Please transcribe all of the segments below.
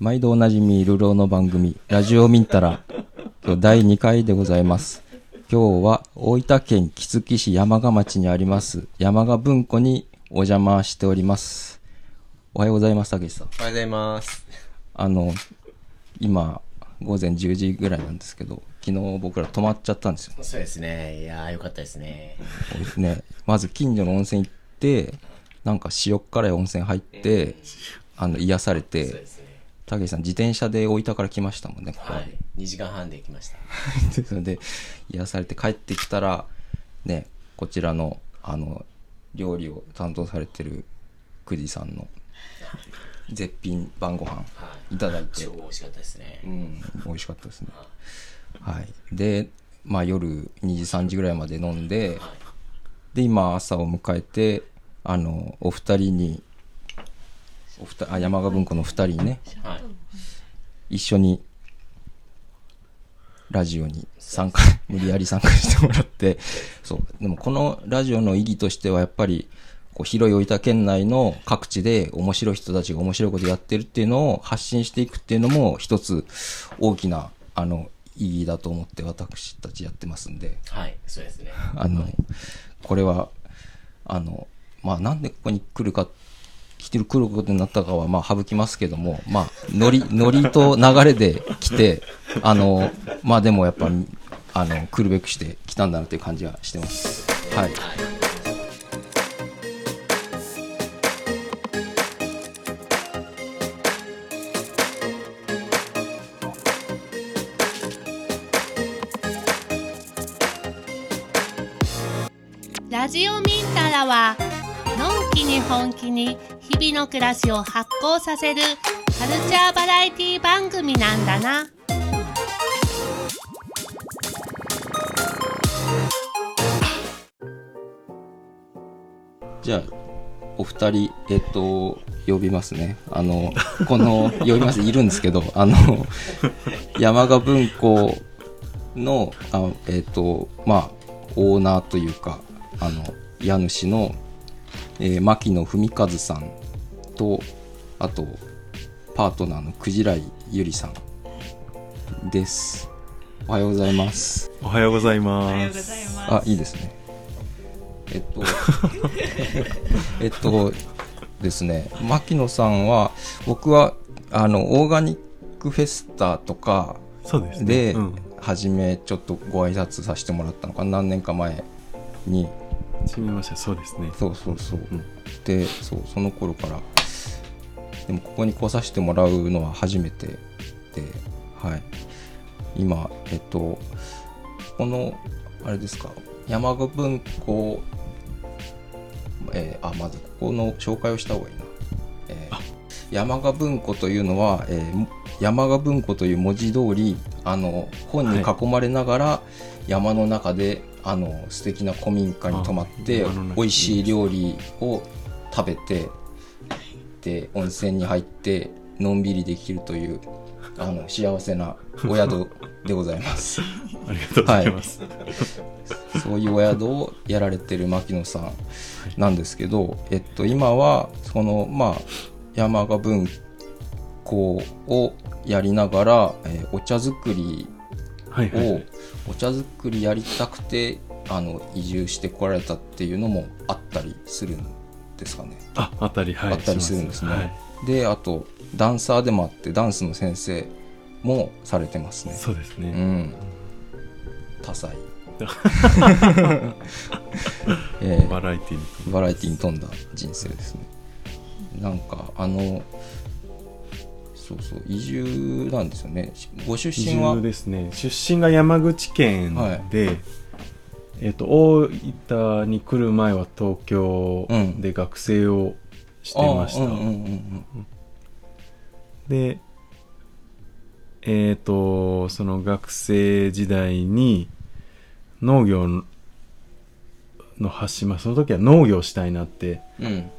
毎度おなじみ、流浪の番組、ラジオミンタラ、今日第2回でございます。今日は大分県杵築市山鹿町にあります、山鹿文庫にお邪魔しております。おはようございます、たけしさん。おはようございます。あの、今、午前10時ぐらいなんですけど、昨日僕ら泊まっちゃったんですよ。そうですね。いやー、よかったですね。ね、まず近所の温泉行って、なんか塩辛い温泉入って、あの、癒されて。たけしさん自転車で大分から来ましたもんね、ここ。まではい。2時間半で来ました。それで癒されて帰ってきたらねこちらのあの料理を担当されてる久慈さんの絶品晩ご飯はい。ただいて。超美味しかったですね。うん美味しかったですね。はい。でまあ夜2時3時ぐらいまで飲んでで今朝を迎えてあのお二人にお二あ山鹿文庫の二人にねはい。一緒にラジオに参加、無理やり参加してもらって、そう。でもこのラジオの意義としてはやっぱり、こう広い大分県内の各地で面白い人たちが面白いことやってるっていうのを発信していくっていうのも一つ大きな、あの、意義だと思って私たちやってますんで、はい。そうですね。あの、これは、あの、まあなんでここに来るか、来てる来ることになったかは、まあ省きますけども、まあ、ノリ、ノリと流れで来て、あの、まあでもやっぱ、あの、来るべくして来たんだなという感じがしてます。はい。ラジオミンタラはのんきに本気に日々の暮らしを発酵させるカルチャーバラエティ番組なんだな。じゃあ、お二人、えっと、呼びますね。あの、この、呼びます、いるんですけど、あの、山鹿文庫の、あえっと、まあ、オーナーというか、あの、家主の、えー牧野文和さんと、あと、パートナーのクジライゆりさんです。おはようございます。おはようございます。あ、いいですね。えっと、えっとですね、牧野さんは、僕は、あの、オーガニックフェスタとかですね。でうん、初めちょっとご挨拶させてもらったのかな、何年か前に、始めました。そうですね。そうそうそう。うんで、そう、その頃から、でもここに来させてもらうのは初めてで、はい。今、えっと、この、あれですか、山鹿文庫、えーあ、まずここの紹介をした方がいいな。えー山鹿文庫というのは、えー山鹿文庫という文字通り、あの、本に囲まれながら、山の中で、あの、素敵な古民家に泊まって美味しい料理を食べて、で、温泉に入って、のんびりできるという、あの、幸せなお宿でございます。ありがとうございます。そういうお宿をやられてる牧野さんなんですけど、えっと、今は、その、まあ、山鹿文庫をやりながら、えーお茶作りはいはい。を、お茶作りやりたくて、あの、移住してこられたっていうのもあったりするんですかね。あ、あったり、はい。あったりするんですね。はいで、あと、ダンサーでもあって、ダンスの先生もされてますね。そうですね。うん。多彩。えーバラエティに。バラエティに富んだ人生ですね。なんか、あの、そうそう、移住なんですよね。ご出移身は？住、ですね。出身が山口県で、えっと、大分に来る前は東京うんで学生をしてました。あうんうんうんうんで、えっ、と、その学生時代に農業の発信、まあその時は農業したいなってうん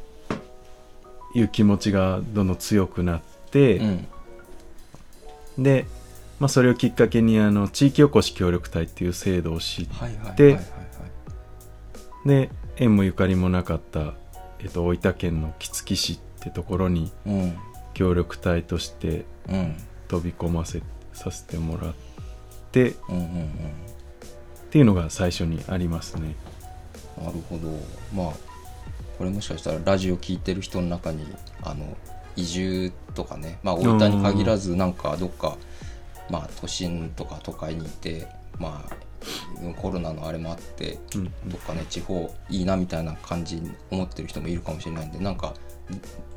いう気持ちがどんどん強くなって、うん。で、まあそれをきっかけにあの地域おこし協力隊っていう制度を知っはいはいはいで縁もゆかりもなかった、えっと大分県の杵築市ってところにうん。協力隊としてうん。飛び込ませさせてもらってっうんうんうん。ていうのが最初にありますね。なるほど。まあこれもしかしたらラジオ聞いてる人の中にあの移住とかねまあ大分に限らずなんかどっかまあ都心とか都会にいてまあコロナのあれもあってうん。どっかね地方いいなみたいな感じに思ってる人もいるかもしれないんでなんか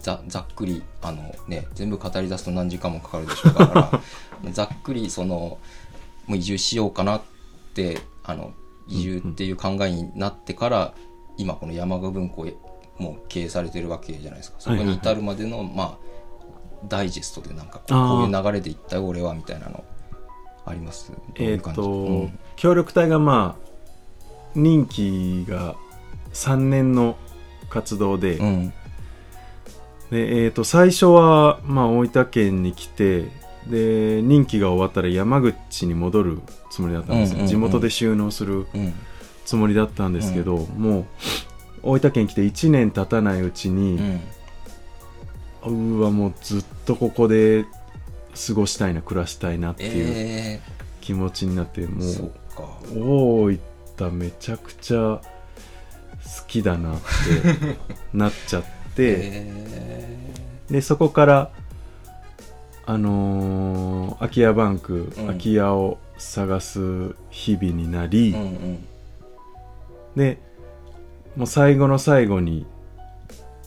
ざざっくりあのね全部語り出すと何時間もかかるでしょうから ざっくりそのもう移住しようかなってあの移住っていう考えになってから、今この山鹿文庫をもう経営されてるわけじゃないですか。そこに至るまでの、まあダイジェストでなんかこういう流れでいったよ俺はみたいなのあります？えっ、う感じ？と、うん。協力隊がまあ任期が3年の活動で、うん。でえー、と最初は、まあ、大分県に来てで任期が終わったら山口に戻るつもりだったんですよ、うんうんうん地元で収納するうん。つもりだったんですけど、もう大分県来て1年経たないうちうに、ん。うわもうずっとここで過ごしたいな暮らしたいなっていうえ気持ちになって、ー、もそう大分めちゃくちゃ好きだなって なっちゃって。えでそこからあのー空き家バンク、うん。空き家を探す日々になり、ー、うんうん。でもう最後の最後に、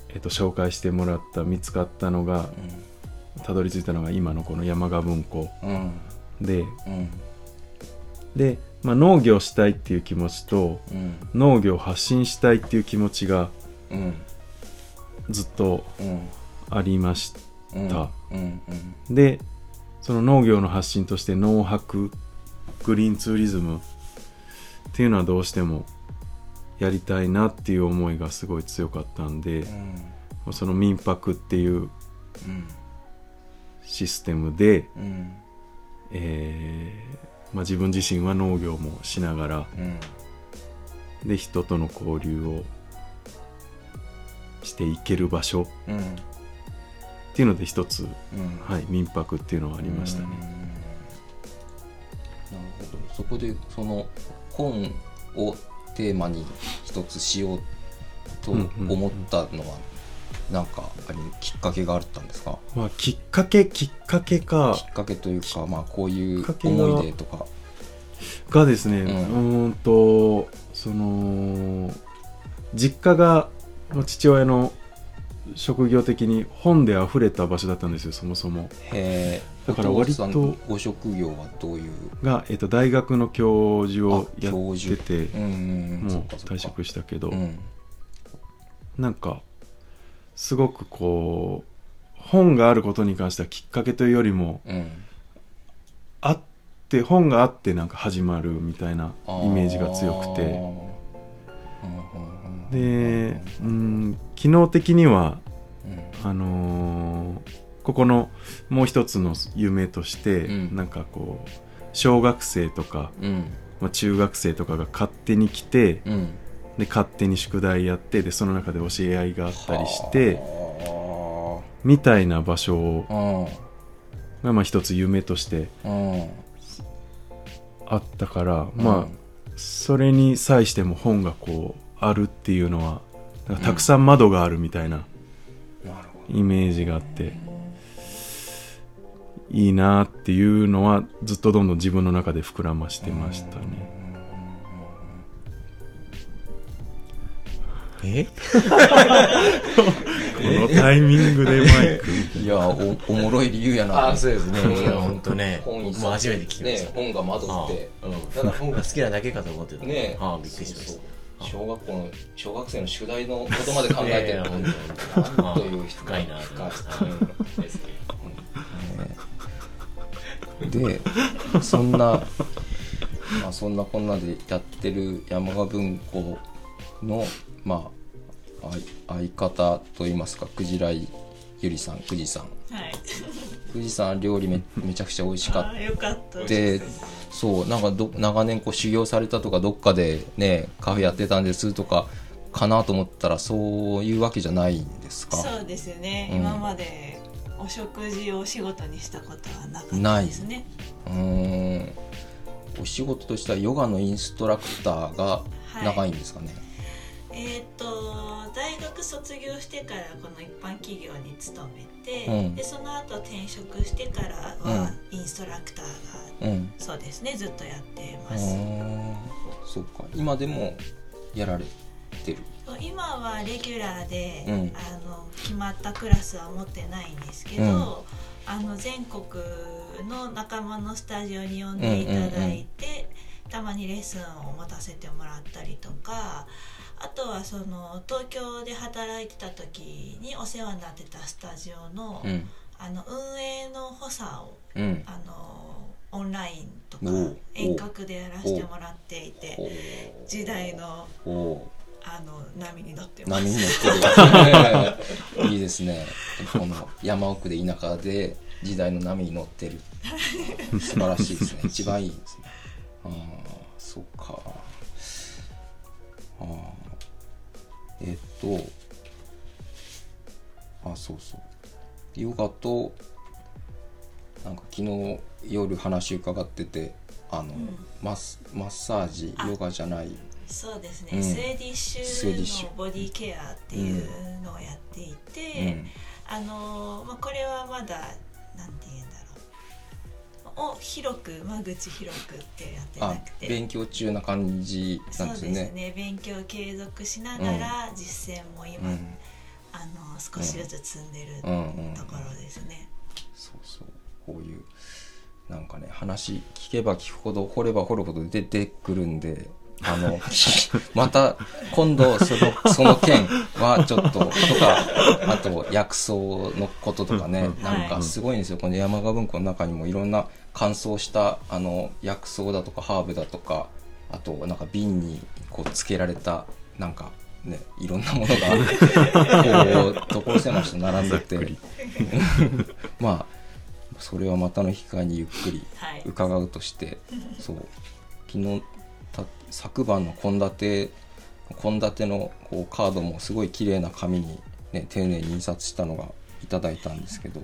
えっと、紹介してもらった見つかったのがたどり着いたのが今のこの山鹿文庫。うん。でうん。で、まあ、農業したいっていう気持ちとうん。農業を発信したいっていう気持ちがうん。ずっとうん。ありましうん。たうん。でその農業の発信として農泊グリーンツーリズムっていうのはどうしてもやりたいなっていう思いがすごい強かったんでうん。その民泊っていううん。システムで、うん。えーまあ、自分自身は農業もしながらうん。で人との交流をしていける場所っうんていうので一つ、うん。はい、民泊っていうのはありましたね。うん。なるほど。そこでその本をテーマに一つしようと思ったのはなんかありきっかけがあったんですか？まあ、きっかけきっかけか。きっかけというかまあこういう思い出とか。がですね、ううんーんとその実家がまあ父親の職業的に本で溢れた場所だったんですよそもそも。へえだから割とご職業はどういう？が、えっと大学の教授をあやっててうんうんもう退職したけど、うん。なんかすごくこう本があることに関してはきっかけというよりもうん。あって本があってなんか始まるみたいなイメージが強くて。でうん機能的にはうん。あのーここのもう一つの夢として、うん。なんかこう小学生とか、うん。まあ、中学生とかが勝手に来てうん。で勝手に宿題やってでその中で教え合いがあったりしてはみたいな場所をあがまあ一つ夢としてあったから、まあそれに際しても本がこうあるっていうのはたくさん窓があるみたいなイメージがあって、いいなっていうのはずっとどんどん自分の中で膨らましてましたね。え？このタイミングでマイクい。やおおもろい理由やな。あそうですね。いや本当ね。本一冊もう初めて聞きました。ね本が窓あって。うん。ただ本が好きなだけかと思ってた。ね。あびっくりしましそうたそう。小学校の小学生の宿題のことまで考えてる。という人深いな深いですねでそんな、まあ、そんなこんなでやってる山鹿文庫の、まあ、相相方といいますかクジライゆりさんくじさんはい。くじさん料理めめちゃくちゃ美味しかった。でそうなんかど長年こう修行されたとかどっかでねカフェやってたんですとかかなと思ったらそういうわけじゃないんですか？そうですね。うん今までお食事をお仕事にしたことはなかったですね。うーん。お仕事としてはヨガのインストラクターが長いんですかね、えーっと大学卒業してからこの一般企業に勤めて、うん。でその後転職してからはインストラクターが、うん。そうですねずっとやってあます。ーそうか。今でもやられてる？今はレギュラーで、うん。あの決まったクラスは持ってないんですけど、うん。あの全国の仲間のスタジオに呼んでいただいて、たまにレッスンを持たせてもらったりとかあとはその東京で働いてた時にお世話になってたスタジオの,、うん。あの運営の補佐をうん。あのオンラインとか遠隔でやらせてもらっていてお時代のあの波に乗ってます。ー波に乗ってる。いいですね。この山奥で田舎で時代の波に乗ってる。素晴らしいですね。一番いいですね。ああそっか。ああえっとあそうそう。ヨガとなんか昨日夜話伺っててあの、マスマッサージヨガじゃないそうですね、うん。スウェーディッシュュ。のボディケアっていうのをやっていて、あのまあ、これはまだなんて言うんだろう。を広く間口広くってやってなあくて。勉強中な感じなそうですんですよね。ね勉強継続しながら実践も今、うん。あの少しずつ積んでるうんうん。ところですね。そうそう。こういうなんかね話聞けば聞くほど掘れば掘るほど出てくるんであのまた今度そのその件はちょっととかあと薬草のこととかねなんかすごいんですよ。この山鹿文庫の中にもいろんな乾燥したあの薬草だとかハーブだとかあとなんか瓶にこうつけられたなんかねいろんなものがこう所狭しと並んでて。まあそれはまたの機会にゆっくりはい。伺うとして、そう。昨日た昨晩の献立献立のこうカードもすごい綺麗な紙に、ね、丁寧に印刷したのがいただいたんですけど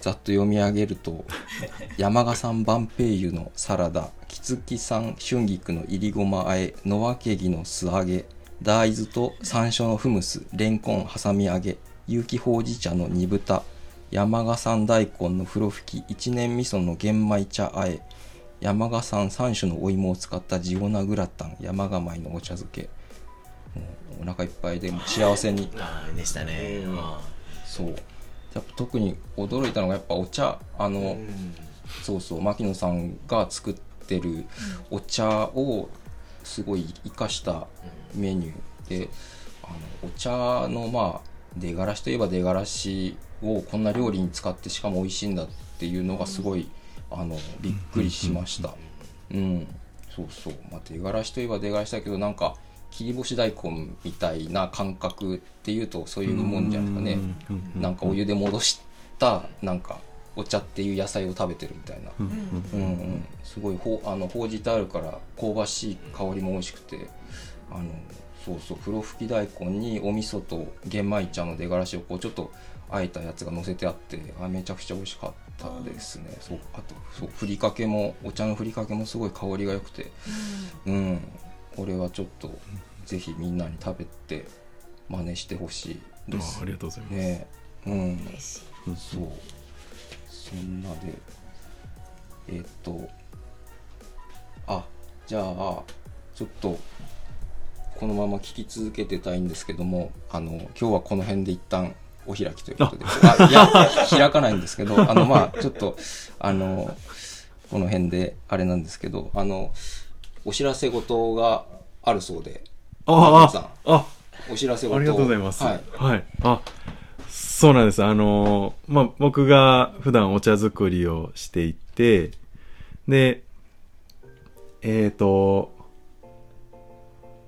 ざっと読み上げると 山賀産万平油のサラダ木月産春菊のいりごまあえ野分け木の素揚げ大豆と山椒のフムスレンコン挟み揚げ有機ほうじ茶の煮豚山賀産大根の風呂吹き一年味噌の玄米茶あえ山賀産3種のお芋を使ったジオナグラタン山賀米のお茶漬け。お腹いっぱいで幸せに。でしたね。うん。あそう。やっぱ特に驚いたのがやっぱお茶あの、ーうん。そうそう牧野さんが作ってるお茶をすごい生かしたメニュー。であのお茶のまあ出がらしといえば出がらしをこんな料理に使ってしかも美味しいんだっていうのがすごいあのびっくりしました。うん。そうそう。まあ出がらしといえば出がらしだけどなんか切り干し大根みたいな感覚っていうとそういうもんじゃないですかね。うんなんかお湯で戻したなんかお茶っていう野菜を食べてるみたいな、うんうんうん、すごいほうあのほうじてあるから香ばしい香りも美味しくて。あのそうそう。風呂吹き大根にお味噌と玄米茶の出がらしをこうちょっとあえたやつが乗せてあってあめちゃくちゃ美味しかったですね、そうあとそうふりかけもお茶のふりかけもすごい香りが良くて。うん。これはちょっとぜひみんなに食べて真似してほしいです。あありがとうございます、ね。うん。嬉しい。そう。そんなでえーっとあじゃあちょっとこのまま聞き続けてたいんですけどもあの今日はこの辺で一旦お開きということで。あいや開かないんですけど あのまあちょっとあのこの辺であれなんですけどあのお知らせ事があるそうで。あさん。ああ。お知らせ事ありがとうございます。ははい。い。あ、そうなんです。あのーまあ、僕が普段お茶作りをしていて、で、えっ、と、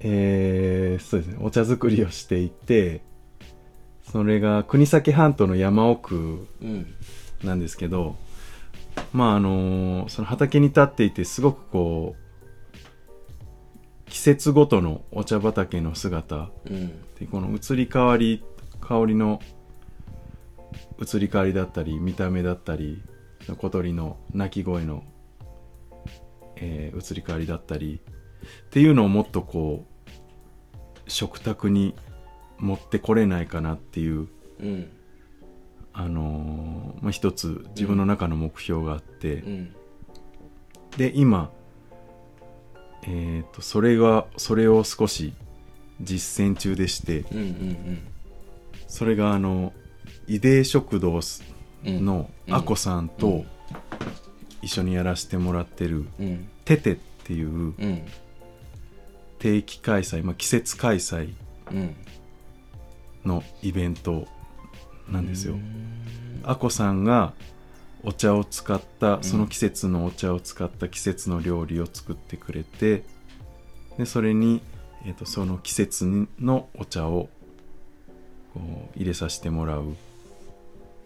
えー、そうですね、お茶作りをしていて、それが国東半島の山奥うん。なんですけど、まああのーその畑に立っていてすごくこう季節ごとのお茶畑の姿。うん。でこの移り変わり香りの移り変わりだったり見た目だったり小鳥の鳴き声の、えー移り変わりだったりっていうのをもっとこう食卓に持ってこれないかなっていう、うん。あのーまあ、一つ自分の中の目標があって、うん。で今えっ、とそれがそれを少し実践中でしてうんうんそれがあのイデー食堂うん。のうん。アコさんうとん。一緒にやらせてもらってるうん。テテっていううん。定期開催、まあ、季節開催うんのイベントなんですよ。う。んアコさんがお茶を使ったんその季節のお茶を使った季節の料理を作ってくれてでそれに、えー、とその季節のお茶をこう入れさせてもらう。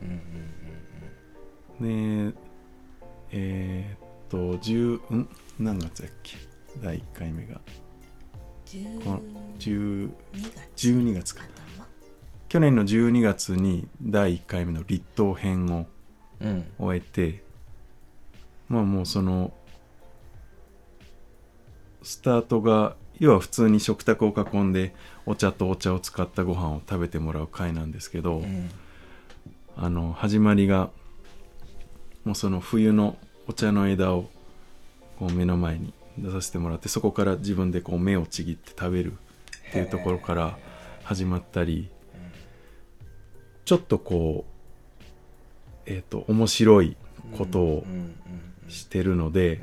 うんでえーっと10ん？何月だっけ？第1回目が。この10 12月か。頭去年の12月に第1回目の立冬編をうん。終えてまあもうそのスタートが要は普通に食卓を囲んでお茶とお茶を使ったご飯を食べてもらう会なんですけど、うん。あの始まりがもうその冬のお茶の枝をこう目の前に出させてもらってそこから自分でこう芽をちぎって食べるっていうところから始まったりちょっとこうえっ、と面白いことをしてるので、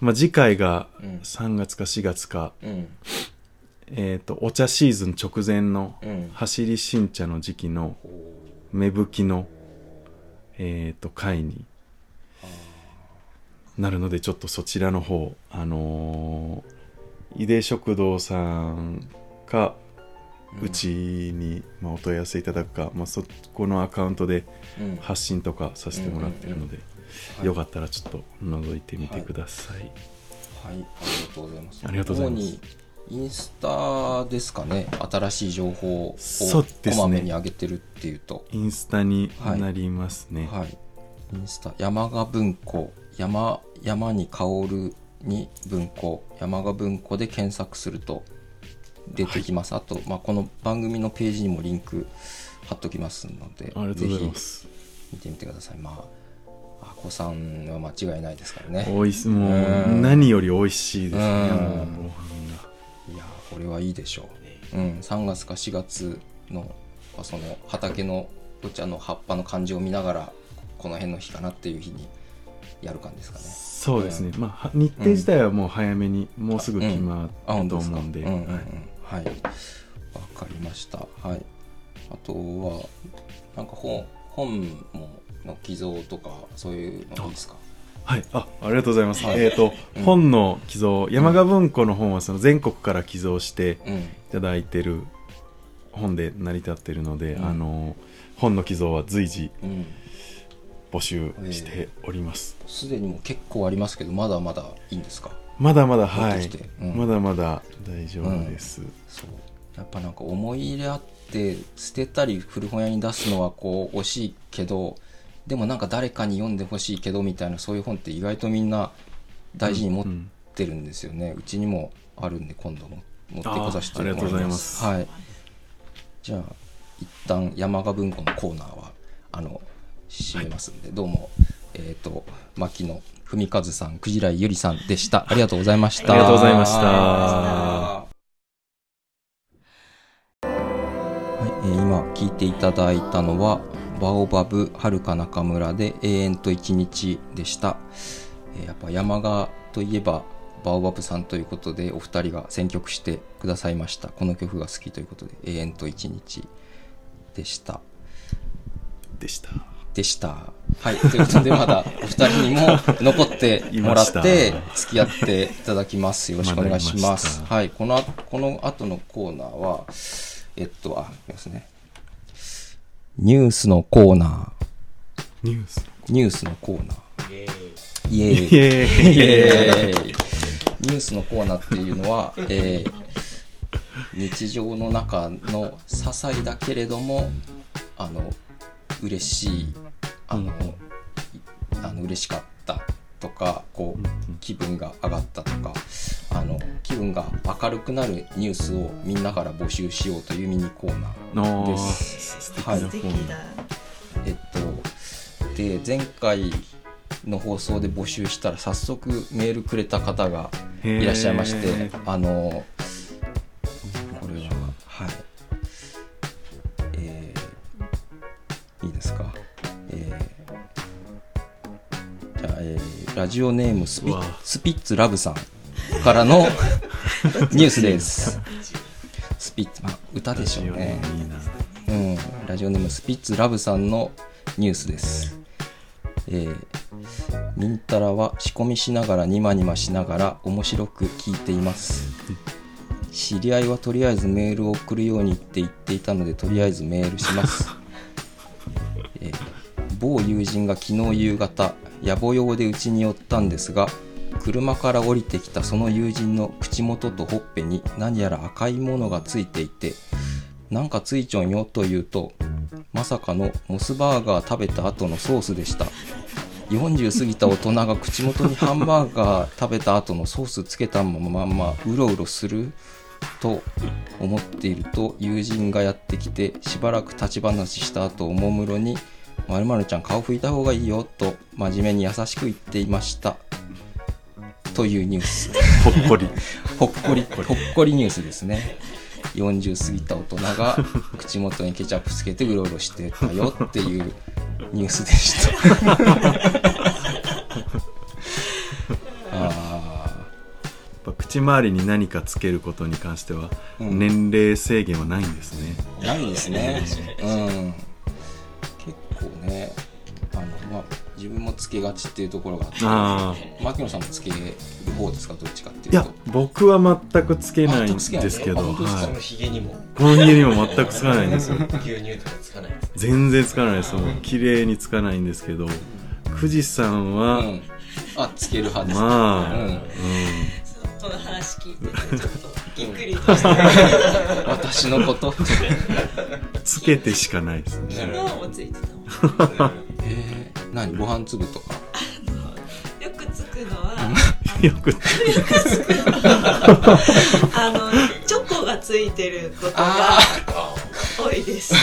まあ、次回が3月か4月か、うんえっ、とお茶シーズン直前の走り新茶の時期の芽吹きのえっ、と会になるのでちょっとそちらの方あのー、井出食堂さんかうちに、まあ、お問い合わせいただくか、まあ、そこのアカウントでうん。発信とかさせてもらってるので、はい。よかったらちょっと覗いてみてください、はい、ありがとうございます。ありがとうございます。インスタですかね、新しい情報をこまめに上げてるっていうと、インスタになりますね、はい、インスタ。山賀文庫。山山に香るに文庫。山賀文庫で検索すると出てきます。あと、まあ、この番組のページにもリンク貼っときますので、ありがとうございまぜすひ見てみてください。まああこさんは間違いないですからね。おいしもううん。何より美味しいですね。いやーこれはいいでしょう、うん、3月か4月のまあその畑のお茶の葉っぱの感じを見ながらこの辺の日かなっていう日にやる感じですかね。そうですね、まあは日程自体はもう早めに、もうすぐ決まあると思うんで、うんうんうんはい。はいわかりました。はい。あとはなんか本本もの寄贈とかそういうのいいですか？はい、あありがとうございます。はい。えっ、と、うん。本の寄贈、山賀文庫の本はその全国から寄贈してうん。いただいてる本で成り立ってるので、うん。あの本の寄贈は随時うん。募集しております。すでにもう結構ありますけどまだまだいいんですか？まだまだはい。うん。まだまだ大丈夫です。そう。やっぱなんか思い入れあって捨てたり古本屋に出すのはこう惜しいけどでもなんか誰かに読んでほしいけどみたいなそういう本って意外とみんな大事に持っうんてるんですよね、うちにもあるんで今度も。持ってこさせてもらいあーありがとうございまます。すはい。じゃあ一旦山賀文庫のコーナーはあの締めますんで、どうも。えっ、と牧野文和さん、クジライゆりさんでした。ありがとうございました。ありがとうございましたはい、えー今聞いていただいたのはバオバブはるか中村で永遠と一日でした、えーやっぱ山賀といえばバオバブさんということでお二人が選曲してくださいましたこの曲が好きということで永遠と一日でしたでした。でした。はい。ということでまだお二人にも残ってもらってし付き合っていただきます。よろしくお願いしままだいますした。はい。このこの後のコーナーはえっとあいますね。ニュースのコーナー。ニュース。ニュースのコーナー。イエイ。エーイ。イエーイ。イエーイ。ニュースのコーナーっていうのは、えー日常の中の些細だけれどもあの嬉しいあの,、あの嬉しかったとかこう気分が上がったとかあの気分が明るくなるニュースをみんなから募集しようというミニコーナーです。はい。えっとで前回の放送で募集したら早速メールくれた方がいらっしゃいましてあのこれははい。えーいいですか？えーラジオネームスピスピッツラブさんからの ニュースですスピッツ、まあ、歌でしょうねうん、ラジオネームスピッツラブさんのニュースです。えー、ミンタラは仕込みしながらニマニマしながら面白く聞いています。知り合いはとりあえずメールを送るようにって言っていたのでとりあえずメールします。えー某友人が昨日夕方野暮用でうちに寄ったんですが車から降りてきたその友人の口元とほっぺに何やら赤いものがついていてなんかついちょんよと言うとまさかのモスバーガー食べた後のソースでした。40過ぎた大人が口元にハンバーガー食べた後のソースつけたまままうろうろすると思っていると友人がやってきてしばらく立ち話した後おもむろに「まるまるちゃん顔拭いた方がいいよ」と真面目に優しく言っていました。というニュース。ほっこり。ほっこり。ほっこりニュースですね。40過ぎた大人が口元にケチャップつけてうろうろしてたよっていうニュースでした。あやっぱ口周りに何かつけることに関してはうん。年齢制限はないんですね、あないですね。うん。結構ねあのまあ自分もつけがちっていうところがあってあ牧野さんもつける方ですか？どっちかっていいやうと僕は全くつけないんですけど、あつけないのあ本当ですか？そのはい、ヒゲにも。この家にも全くつかないんですよ。牛乳とかつかないです。全然つかないです。もう綺麗につかないんですけど富士山は、うん。あつける派ですまあ、うん。うんこの話聞いててちょっとびっくりとした。私のこと？つけてしかないですね。昨日もついてたもん えー、何？ご飯粒とか？よくつくのは よく あのチョコがついてることがあ多いです。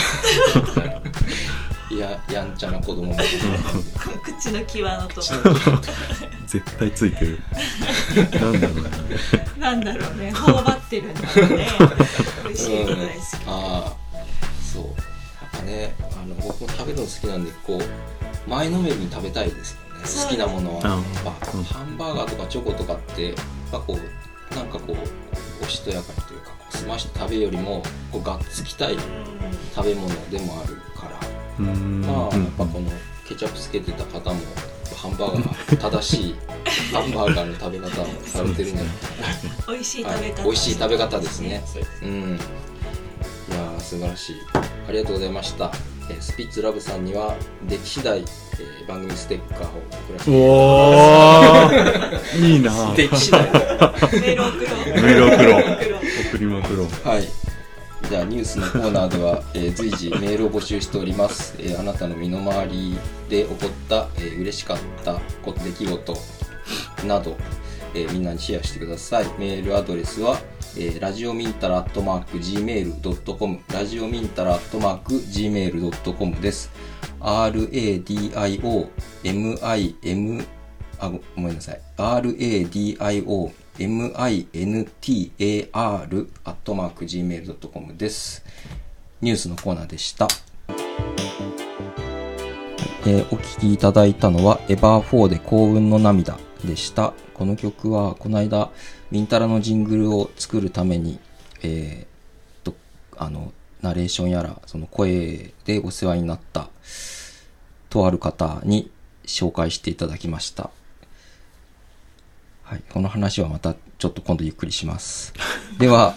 いややんちゃな子供も口の際のとこ。ろ絶対ついてる。なんだろうね。なんだろうね。頬張ってるんだろうね。美味しいの大好き。ああねあの僕も食べるの好きなんでこう前のめりに食べたいですよね。好きなものは、うんやっぱうん。ハンバーガーとかチョコとかってやっぱこうなんかこうおしとやかにというかこう済まして食べるよりもこうがっつきたい食べ物でもあるから。まあやっぱこのケチャップつけてた方もハンバーガー正しい ハンバーガーの食べ方をされてるんじゃない美味しい食べ方、美味しい食べ方ですね。そうですうんいやー素晴らしい。ありがとうございました、えースピッツラブさんにはでき次第、えー番組ステッカーを送らせておー。いいな。でき次第メロクロ。メロクロ。送りまくろうはい。じゃあニュースのコーナーでは、えー随時メールを募集しております、えーあなたの身の回りで起こった、えー嬉しかったこ出来事など、えーみんなにシェアしてください。メールアドレスは、えーラジオミンタラアットマーク Gmail.com ラジオミンタラアットマーク Gmail.com です。RADIOMIM あごごめんなさい。RADIO MINTAR アットマーク Gmail.com です。ニュースのコーナーでした、えーお聴きいただいたのはエバー4で幸運の涙でした。この曲はこの間ミンタラのジングルを作るためにえーとあのナレーションやらその声でお世話になったとある方に紹介していただきましたはい、この話はまたちょっと今度ゆっくりします。では、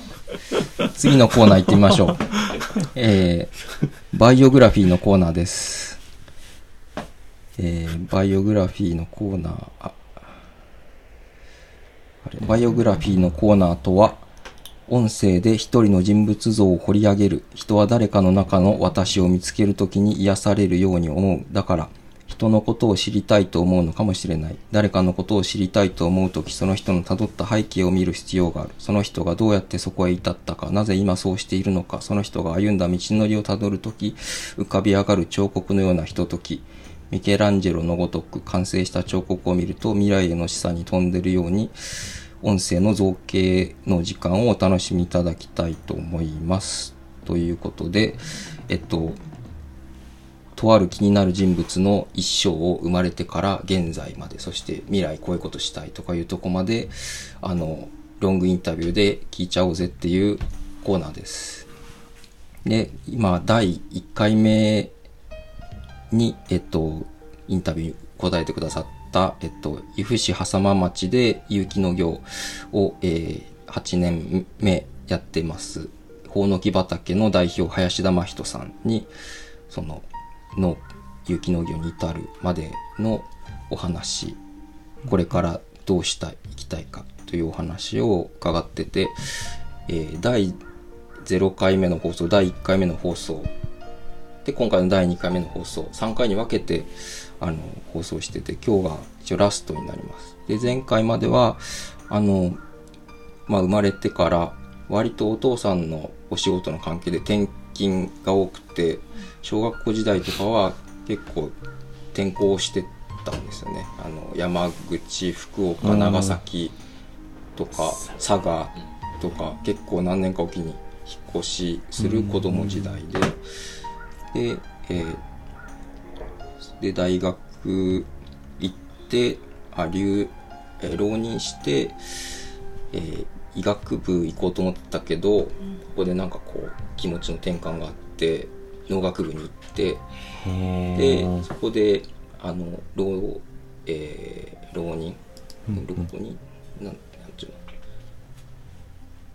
次のコーナー行ってみましょう。えー、バイオグラフィーのコーナーです。えー、バイオグラフィーのコーナー、あ、バイオグラフィーのコーナーとは、音声で一人の人物像を掘り上げる。人は誰かの中の私を見つけるときに癒されるように思う。だから、人のことを知りたいと思うのかもしれない。誰かのことを知りたいと思うとき、その人の辿った背景を見る必要がある。その人がどうやってそこへ至ったか、なぜ今そうしているのか、その人が歩んだ道のりをたどるとき、浮かび上がる彫刻のようなひととき、ミケランジェロのごとく完成した彫刻を見ると未来への示唆に飛んでるように、音声の造形の時間をお楽しみいただきたいと思います。ということで、えっと、とある気になる人物の一生を生まれてから現在まで、そして未来こういうことしたいとかいうとこまで、あの、ロングインタビューで聞いちゃおうぜっていうコーナーです。で、今、第1回目に、えっと、インタビューに答えてくださった、えっと、由布市狭間町で有機農業を、えー8年目やってます。ほうのき畑の代表、林田真人さんに、その、の有機農業に至るまでのお話、これからどうしたい、いきたいかというお話を伺ってて、えー第0回目の放送、第1回目の放送、で、今回の第2回目の放送、3回に分けて、あの、放送してて、今日が一応ラストになります。で、前回までは、あの、まあ、生まれてから、割とお父さんのお仕事の関係で転勤が多くて、小学校時代とかは結構転校してたんですよね。あの、山口、福岡、うん長崎とか、佐賀とか、結構何年かおきに引っ越しする子供時代で、で、えーで、大学行って、あ、留、えー浪人して、えー医学部行こうと思ってたけど、ここでなんかこう、気持ちの転換があって、農学部に行って、で、そこで、あの、浪、えー浪人、浪人なん、なんていうの。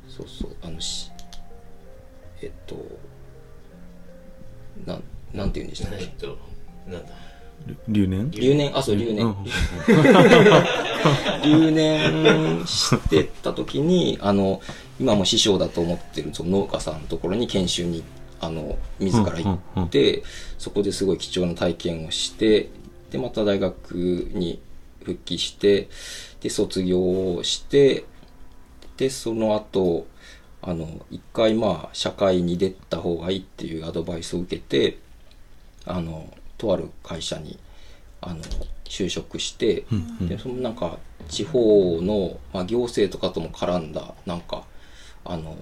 そうそう、あの、し、えっと、なん、なんて言うんでしたっけ？えっと、なんだ？留年？留年、あ、そう、留年。うん。留年してた時に、あの、今も師匠だと思ってるその農家さんのところに研修に、あの、自ら行って、そこですごい貴重な体験をして、で、また大学に復帰して、で、卒業をして、で、その後、あの、一回まあ、社会に出た方がいいっていうアドバイスを受けて、あの、とある会社に、あの、就職して、で、そのなんか、地方の、まあ、行政とかとも絡んだ、なんか、あの、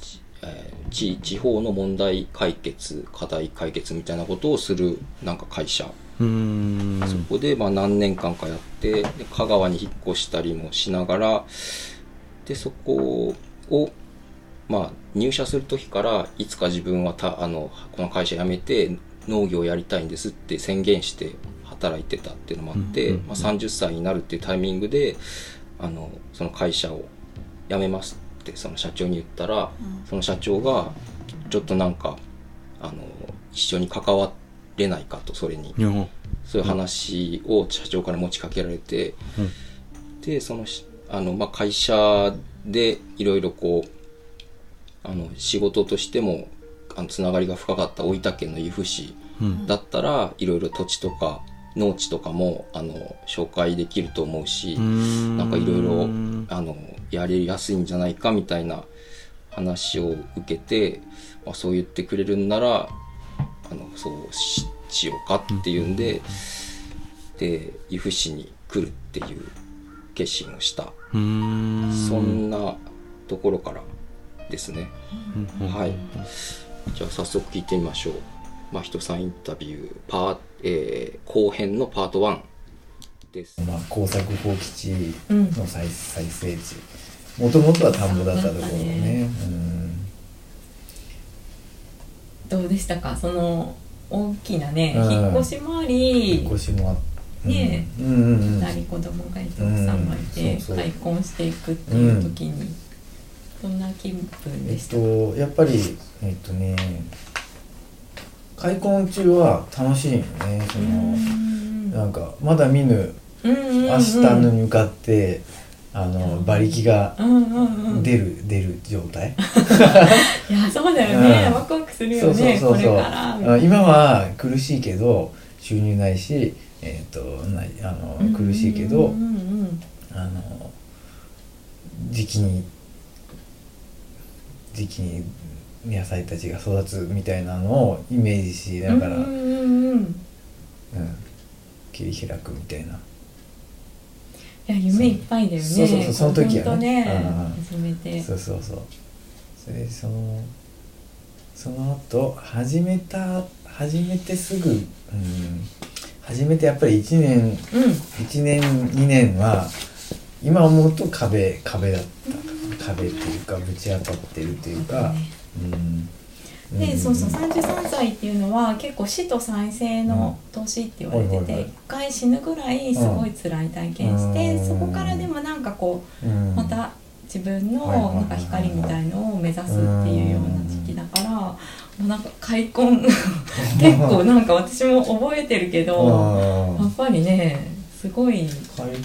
ちえー地地方の問題解決、課題解決みたいなことをする、なんか会社。そこで、まあ、何年間かやって、で香川に引っ越したりもしながら、で、そこを、まあ、入社する時から、いつか自分はた、あの、この会社辞めて、農業をやりたいんですって宣言して働いてたっていうのもあって、まあ、30歳になるっていうタイミングで、あの、その会社を辞めますって、その社長に言ったら、その社長が、ちょっとなんか、あの、一緒に関われないかと、それに。そういう話を社長から持ちかけられて、で、そのし、あの、まあ、会社でいろいろこう、あの、仕事としても、あの、つながりが深かった大分県の由布市だったら、いろいろ土地とか農地とかも、あの、紹介できると思うし、なんかいろいろ、あの、やりやすいんじゃないかみたいな話を受けて、まあ、そう言ってくれるんなら、あの、そうししようかっていうんで、で、由布市に来るっていう決心をした。そんなところからですね。はい。じゃあ早速聞いてみましょう。まあ、人さんインタビュー、パー、えー後編のパート1です。まあ、工作放棄地の再,、再生地。もともとは田んぼだったところね。うん。どうでしたか？その大きなね、うん。引っ越しもあり引っ越しもあうんねうんうんうん。なり子供がいて奥さんもいて、うんそうそう。開墾していくっていう時に、どんな気分えっでした、とやっぱりえっとね開墾中は楽しいよねそのなんかまだ見ぬ明日に向かってあの馬力が出る、出る状態。いやそうだよね、うん。ワクワクするよそうそうねそうそう。今は苦しいけど収入ないし、えー、とないあの苦しいけど、あの時期に時期に野菜たちが育つみたいなのをイメージしながら、うん切り開くみたいな。いや夢いっぱいだよね。そうそうそうその時はね。ね。うん初めて。そうそうそうそれでそのその後始めた始めてすぐ、うん、始めてやっぱり1年うん。1年2年は今思うと壁壁だった壁っていうかぶち当たってるっていうか、うん。で、ん。そうそう33歳っていうのは結構死と再生の年って言われてて一回死ぬぐらいすごい辛い体験して、うん。そこからでもなんかこうまた自分のなんか光みたいのを目指すっていうような時期だからもうなんか開墾 結構なんか私も覚えてるけどやっぱりねすごい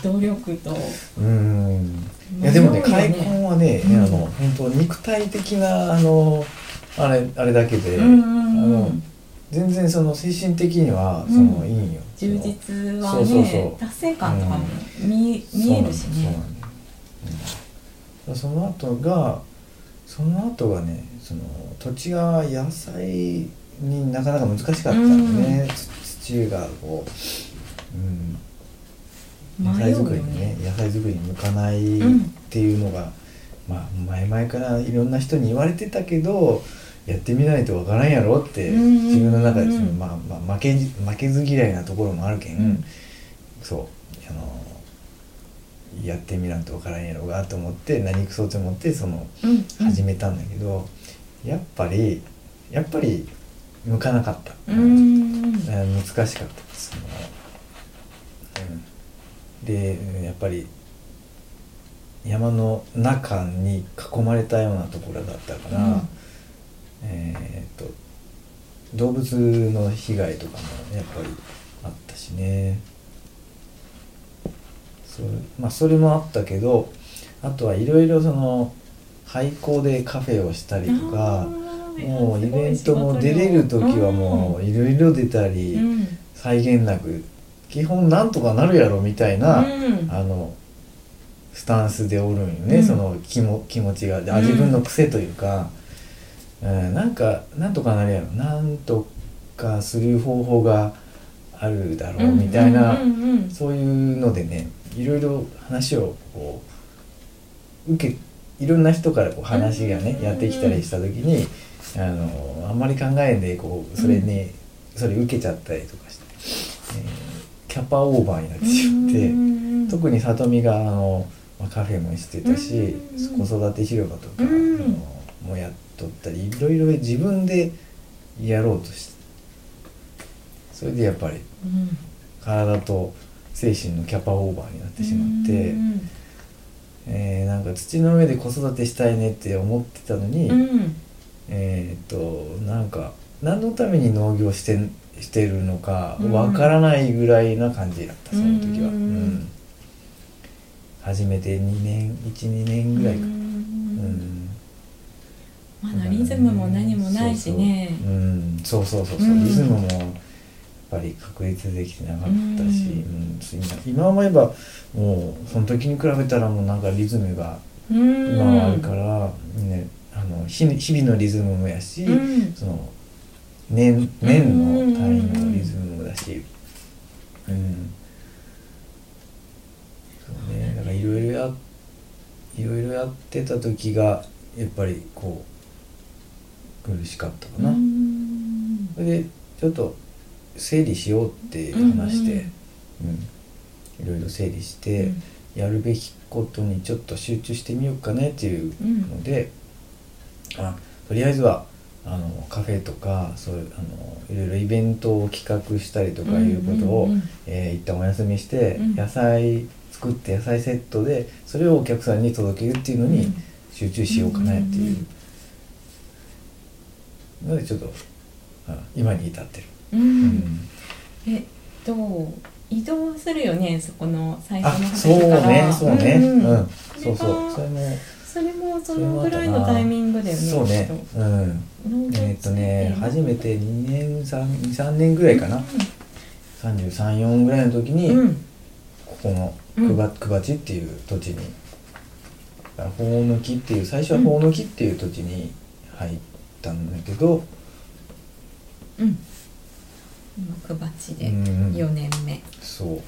努力とうんいやでもね開墾はね、うん。あの本当肉体的なあのあれあれだけで、あんの全然その精神的にはその、うんいいんよ。充実はそうそうねそう。達成感とかも見,、見えるしね。そうその後がその後がねその土地が野菜になかなか難しかったんでね、つ土がこう、うん、野菜作りにね野菜作りに向かないっていうのが、まあ前々からいろんな人に言われてたけどやってみないとわからんやろってうんうんうん自分の中でその、まあまあ、負けじ負けず嫌いなところもあるけん、うん。そうあのやってみらんとわからんやろうがと思って何くそって思ってそのうんうん。始めたんだけど、やっぱりやっぱり向かなかった、うん難しかった。その、うん、でやっぱり山の中に囲まれたようなところだったから、うん。えーっと動物の被害とかもやっぱりあったしね。それ,、まあ、それもあったけどあとはいろいろその廃校でカフェをしたりとかもうイベントも出れる時はもういろいろ出たり、うん。際限なく基本なんとかなるやろみたいな、うん。あのスタンスでおるんよね、うん。その気も気持ちが。あうん。自分の癖というか、うんなんかなんとかなるやろ。なんとかする方法があるだろうみたいな、そういうのでねいろいろ話をこう受けいろんな人からこう話がね、うん。やってきたりした時にあのあんまり考えんでこうそれに、それ受けちゃったりとかして、えーキャパオーバーになってしまって。うん特に里美があの、まあ、カフェもしてたし、うん子育て広場とか、うん。あのもやっとったりいろいろ自分でやろうとしてそれでやっぱりうん。体と精神のキャパオーバーになってしまって、うんえーなんか土の上で子育てしたいねって思ってたのに、うん。えーっとなんか何のために農業してしてるのかうん。わからないぐらいな感じだった、その時は、うん。うん。初めて2年12年ぐらいか、ううん。んまだリズムも何もないしね。そうそう,、うん、そうそうそうそう。うん。リズムもやっぱり確立できてなかったし、うん。うん。今今思えばもうその時に比べたらもうなんかリズムがうん。今はあるから、ね、あの日日々のリズムもやし、うん。その年年の単位のリズムもだし、うん、そうね。だからいろいろやいろいろやってた時がやっぱりこう苦しかったかな。うん。それでちょっと整理しようって話して、うんいろいろ整理して、やるべきことにちょっと集中してみようかねっていうので、あとりあえずはあのカフェとかそういうあのいろいろイベントを企画したりとかいうことを、うん。うんうんえー一旦お休みして、うん。野菜作って野菜セットでそれをお客さんに届けるっていうのに集中しようかねっていう。のでちょっとあ今に至ってる。うん。うん。えっと移動するよねそこの最あ初のそう畑からねそうね。うんうん。うん。そうそう。それもそれもそのぐらいのタイミングだよねそうね。うん。えっ、とね初めて2年3年ぐらいかな、334ぐらいの時に、うん。ここのうん。くばくばちっていう土地にほおのきっていう最初はほおのきっていう土地に入ったんだけど、うん。今くばちでうん4年目。そう。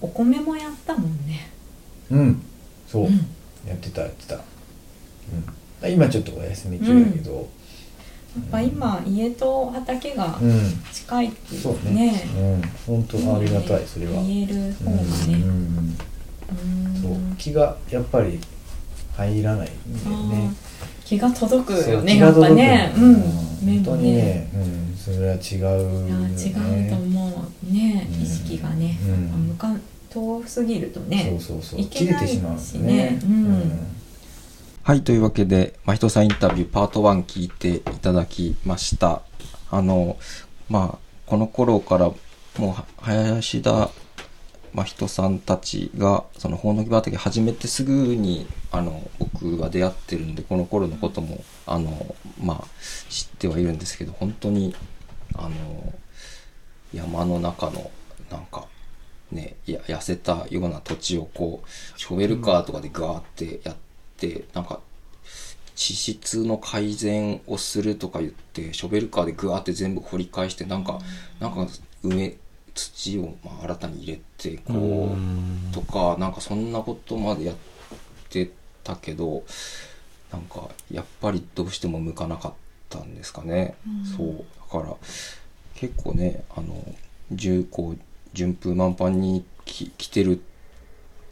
お米もやったもんね。うん。そう、うん。やってたやってた、うん、今ちょっとお休み中だけど、やっぱ今家と畑がうん。近いっていそううね。ねうん。本当ありがたいそれは。言える方がうんねうんうん。そう。気がやっぱり入らないんだよね。気が届くよねやっぱ気が届くね。うん。本当にね。ね、うん、それは違う違うと思うね。うん。意識がね。うん。向か遠すぎるとね。そうそうそう。切れてしまうしね。ねうんはい、というわけで、まひとさんインタビューパート1聞いていただきました。あの、まあ、この頃から、もう、林田真人さんたちが、その、ほおのき畑始めてすぐに、あの、僕は出会ってるんで、この頃のことも、あの、まあ、知ってはいるんですけど、本当に、あの、山の中の、なんか、ね、や痩せたような土地をこう、ショベルカーとかでガーってやって、なんか、地質の改善をするとか言って、ショベルカーでグワーって全部掘り返して、なんか、なんか、上、土をまあ新たに入れて、こう、とか、なんかそんなことまでやってたけど、なんか、やっぱりどうしても向かなかったんですかね。そう。だから、結構ね、あの、重こう順風満帆にき来てるっ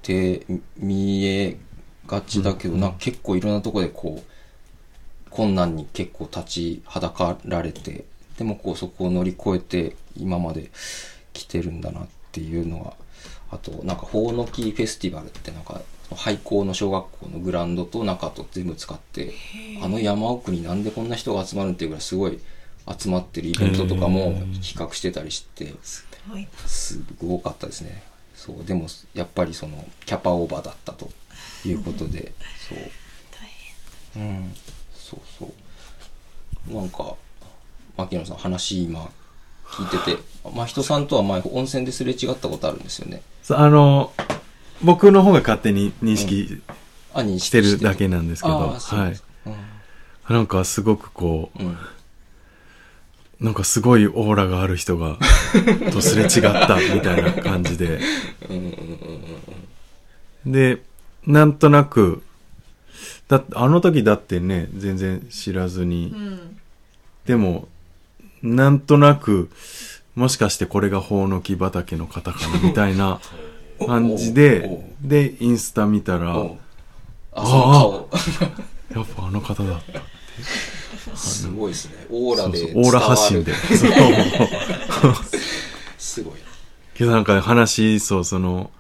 て見えがちだけど、なんか結構いろんなとこでこう困難に結構立ちはだかられてでもこうそこを乗り越えて今まで来てるんだなっていうのがあとなんかほおのきフェスティバルってなんか廃校の小学校のグラウンドと中と全部使ってあの山奥になんでこんな人が集まるんっていうぐらいすごい集まってるイベントとかも企画してたりしてすごいすごかったですねそうでもやっぱりそのキャパオーバーだったということでそう。大変。うん。そうそう。なんか牧野さん話今聞いてて真人さんとは前温泉ですれ違ったことあるんですよね。そうあの僕の方が勝手に認識あ認識してる。だけなんですけど、はい。ですなんかすごくこうん、うん。うなんかすごいオーラがある人がとすれ違ったみたいな感じで。うんうんうんうん。でなんとなくだあの時だってね全然知らずに、うん。でもなんとなくもしかしてこれがほおのき畑の方かなみたいな 感じおででインスタ見たらあそのやっぱあの方だった顔すごいですね。オーラでそうそうオーラ発信で。すごい。けどなんか話そうその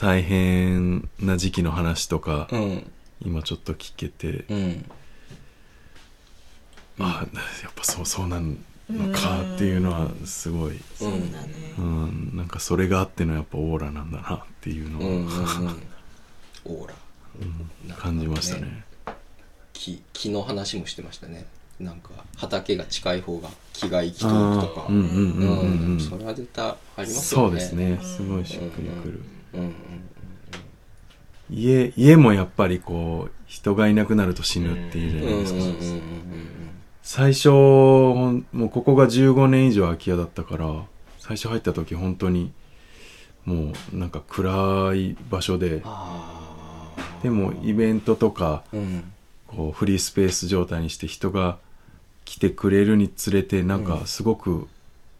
大変な時期の話とか、うん。今ちょっと聞けて、うん。あやっぱそうそうなんのかっていうのはすごい、そうだね。うん、なんかそれがあってのやっぱオーラなんだなっていうのを、うんうんうん。オーラ。感じましたね。木木の話もしてましたね。なんか畑が近い方が気が生きとるとか。うんうんうんうんうん。それは絶対ありますよね。そうですね。すごいしっくりくる、家家もやっぱりこう人がいなくなると死ぬっていうじゃないですか、最初もうここが15年以上空き家だったから最初入った時本当にもうなんか暗い場所ででもイベントとかうんこうフリースペース状態にして人が来てくれるにつれてなんかすごく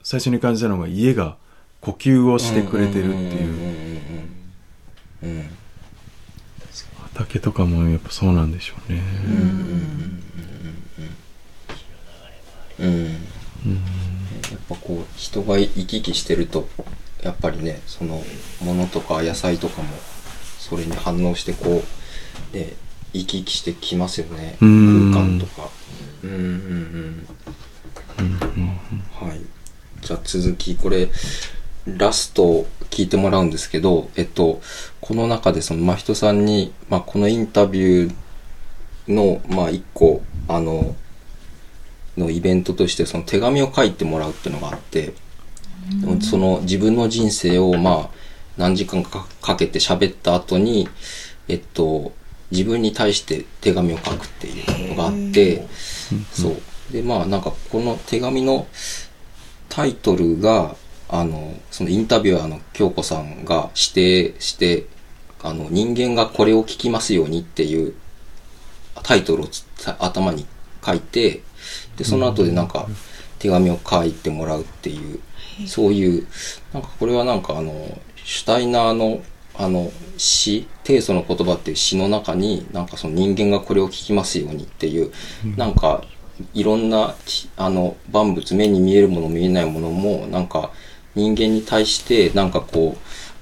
最初に感じたのが家が呼吸をしてくれてるっていう。畑とかもやっぱそうなんでしょうねうんやっぱこう人が行き来してるとやっぱりねその物とか野菜とかもそれに反応してこうで生き生きしてきますよね空間とかうんうんうんはいじゃあ続きこれラストを聞いてもらうんですけど、えっと、この中でその真人さんに、まあ、このインタビューの、まあ、一個、あの、のイベントとしてその手紙を書いてもらうっていうのがあって、その自分の人生をまあ何時間かかけて喋った後に、えっと、自分に対して手紙を書くっていうのがあって、そう。で、まあなんかこの手紙のタイトルが、あの、そのインタビュアーの京子さんが指定して、あの、人間がこれを聞きますようにっていうタイトルをつ頭に書いて、で、その後でなんか手紙を書いてもらうっていう、そういう、なんかこれはなんかあの、シュタイナーのあの詩、提訴の言葉っていう詩の中に、なんかその人間がこれを聞きますようにっていう、なんかいろんなきあの万物、目に見えるもの見えないものも、なんか人間に対してなんかこ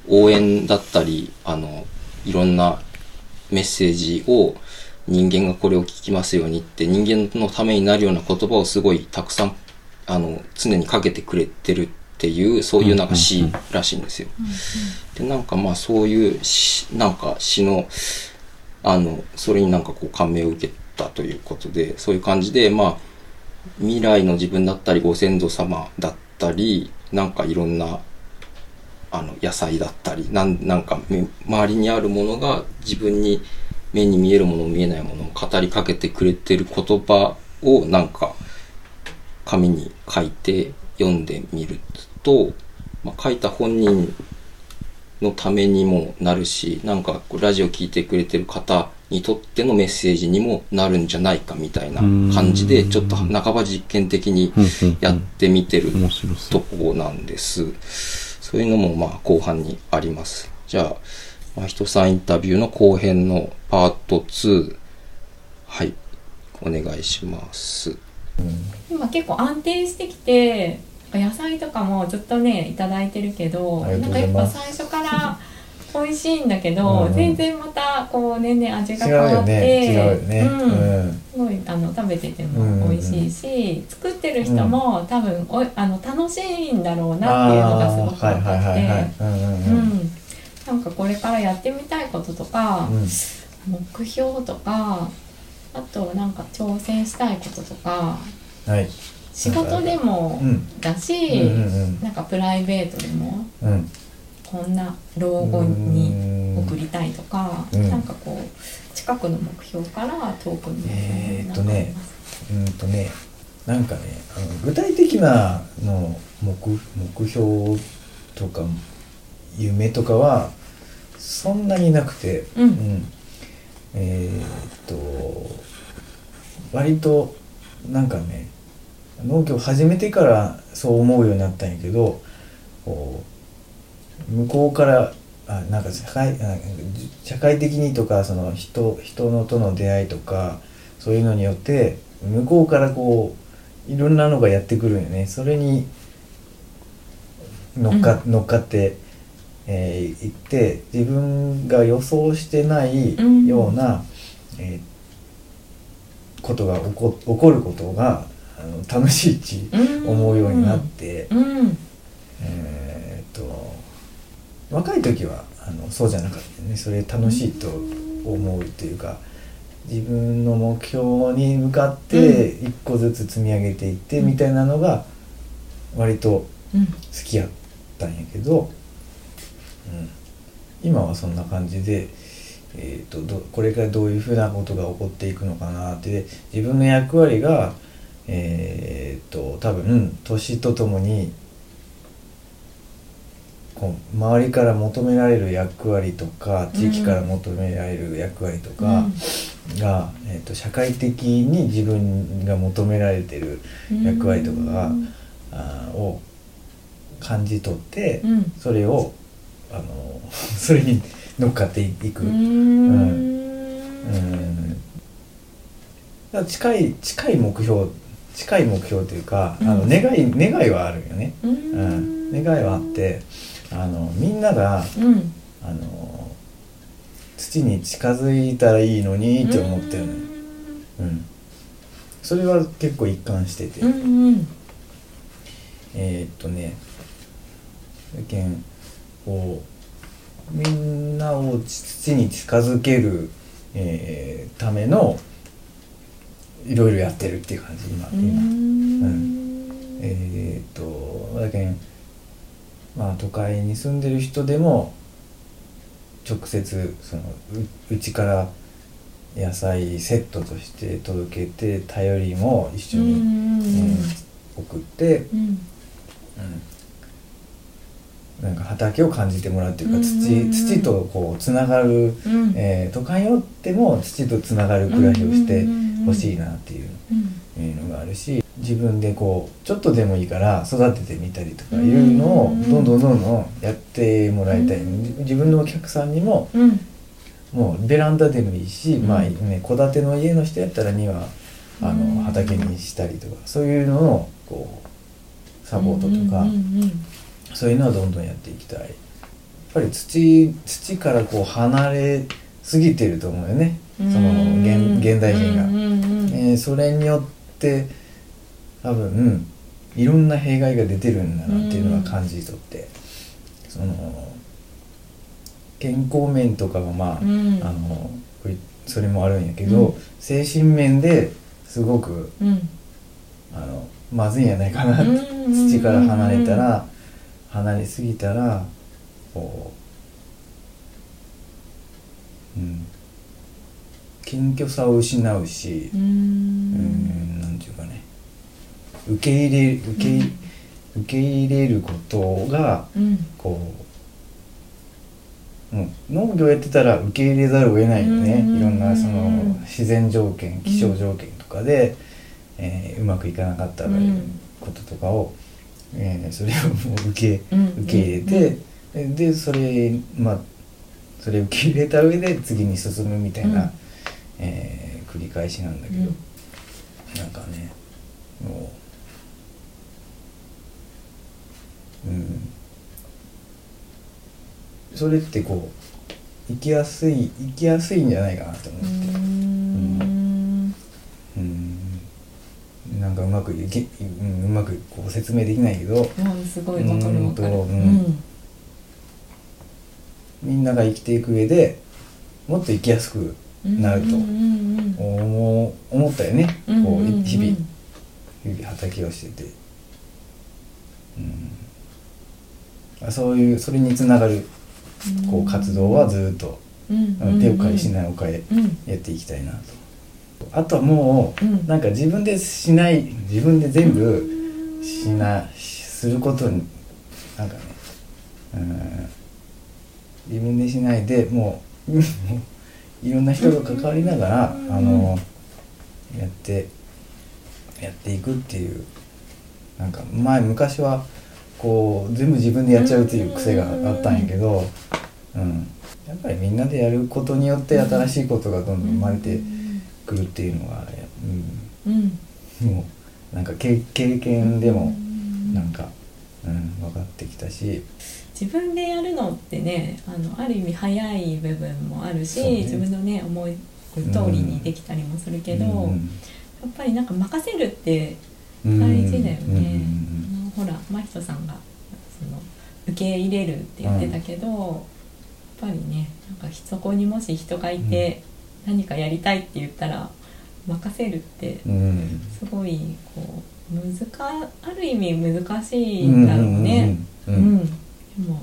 う、応援だったり、あの、いろんなメッセージを人間がこれを聞きますようにって人間のためになるような言葉をすごいたくさんあの常にかけてくれてるっていうそういうなんか詩らしいんですよ。でなんかまあそういう詩なんか詩のあのそれになんかこう感銘を受けたということでそういう感じでまあ未来の自分だったりご先祖様だったたりなんかいろんなあの野菜だったりなんなんか周りにあるものが自分に目に見えるもの見えないものを語りかけてくれてる言葉をなんか紙に書いて読んでみると、まあ、書いた本人のためにもなるしなんかラジオ聞いてくれてる方にとってのメッセージにもなるんじゃないかみたいな感じでちょっと半ば実験的にやってみてるとう。こなんです。そういうのもまあ後半にあります。じゃあ、まあ、人さんインタビューの後編のパート2、はい、お願いします。今結構安定してきて野菜とかもずっとねいただいてるけどなんかやっぱ最初から美味しいんだけど、うんうん。全然またこう年々味が変わって違うよね。うん。うん。すごいあの食べててうんうんうんも美味しいし、作ってる人も多分おいあの楽しいんだろうなっていうのがすごく分かってなんかこれからやってみたいこととか、うん。目標とかあとなんか挑戦したいこととかはい。仕事でもうん。だし、うんうんなんかプライベートでもうんうんこんな老後に送りたいとか、うん。なんかこう近くの目標から遠くの目標えーっとねうんとねなんかねあの具体的なの目目標とか夢とかはそんなになくて、うん。えーっと割となんかね農業始めてからそう思うようになったんやけどこう向こうからあなんか社会あ社会的にとかその人人のとの出会いとかそういうのによって向こうからこういろんなのがやってくるんよね。それに乗っか,、乗っかって、えー行って自分が予想してないうん。ような、えーことが起こ起こることがあの楽しいっちうん。思うようになって、うん。えーっと若い時はあのそうじゃなかったよね。それ楽しいと思うというか自分の目標に向かって一個ずつ積み上げていってみたいなのが割とうん。好きやったんやけど、うん、今はそんな感じで、えー、とどこれからどういうふうなことが起こっていくのかなって自分の役割が、えー、と多分年とともにこう周りから求められる役割とか地域から求められる役割とかが、えー、と社会的に自分が求められてる役割とかが、あーを感じ取って、うん。それをあの それに乗っかっていく、ううん。ん。うん。近い近い目標近い目標というか、あのうん。願い願いはあるよね、ううん。ん。願いはあってあのみんながうん。あの土に近づいたらいいのにって思ってるのよ、うん、それは結構一貫してて、うんうん。えーっとねだけんこうみんなを土に近づける、えーためのいろいろやってるっていう感じ今今。うん。えーっとだけんまあ都会に住んでる人でも直接そのううちから野菜セットとして届けて頼りも一緒に、えー送って、うん。うん、なんか畑を感じてもらうっていうかうん土土とこうつながる、うん。えー都会におっても土とつながる暮らしをしてほしいなっていうのがあるし自分でこうちょっとでもいいから育ててみたりとかいうのをうんどんどんどんどんやってもらいたい。うん。自分のお客さんにもうん。もうベランダでもいいし、うん。まあね戸建ての家の人やったら庭あうん。の畑にしたりとかそういうのをこうサポートとか、そういうのはどんどんやっていきたい。やっぱり土土からこう離れすぎてると思うよね。その現現代人が。えーそれによって多分いろんな弊害が出てるんだなっていうのは感じ取って、その健康面とかがまあ、うん。あのそれもあるんやけど、うん。精神面ですごくうん。あのまずいんじゃないかな土から離れたら離れすぎたらこううん。謙虚さを失うし、ううんんなんていうかね受け入れ受け,、受け入れることがうん。こう、うん、農業やってたら受け入れざるを得ないよね、うん。いろんなそのうん。自然条件気象条件とかで、えーうまくいかなかったうん。こととかを、えーそれをもう受けうん。受け入れて、でそれまあそれを受け入れた上で次に進むみたいな、うん。えー繰り返しなんだけど、うん。なんかねもううん。それってこう生きやすい生きやすいんじゃないかなと思うってん。うん。なんかうまくいけ、うまくこう説明できないけど。うんすごいわかるわかる。ううん。ん。みんなが生きていく上でもっと生きやすくなると思ったよね、うんこう日々日々畑をしてて、うん、あそういうそれにつながるこう活動はずっと、手を変えしないおかえうん。やっていきたいなと。あとはもう、うん。なんか自分でしない自分で全部しなすることになんかねうん。自分でしないでもう いろんな人と関わりながら、うん。あのやってやっていくっていうなんか前昔はこう全部自分でやっちゃうっていう癖があったんやけど、うん、やっぱりみんなでやることによって新しいことがどんどん生まれてくるっていうのが、うん。うん、もうなんか経経験でもなんか、うん、分かってきたし、自分でやるのってねあのある意味早い部分もあるし、ね。自分のね思い通りにできたりもするけど、うん。やっぱりなんか任せるってうん大事だよね、うんほら真人さんがその受け入れるって言ってたけど、やっぱりねなんかそこにもし人がいて何かやりたいって言ったら任せるってうん。すごいこう難ある意味難しいんだろうね。ううんん、うん。でも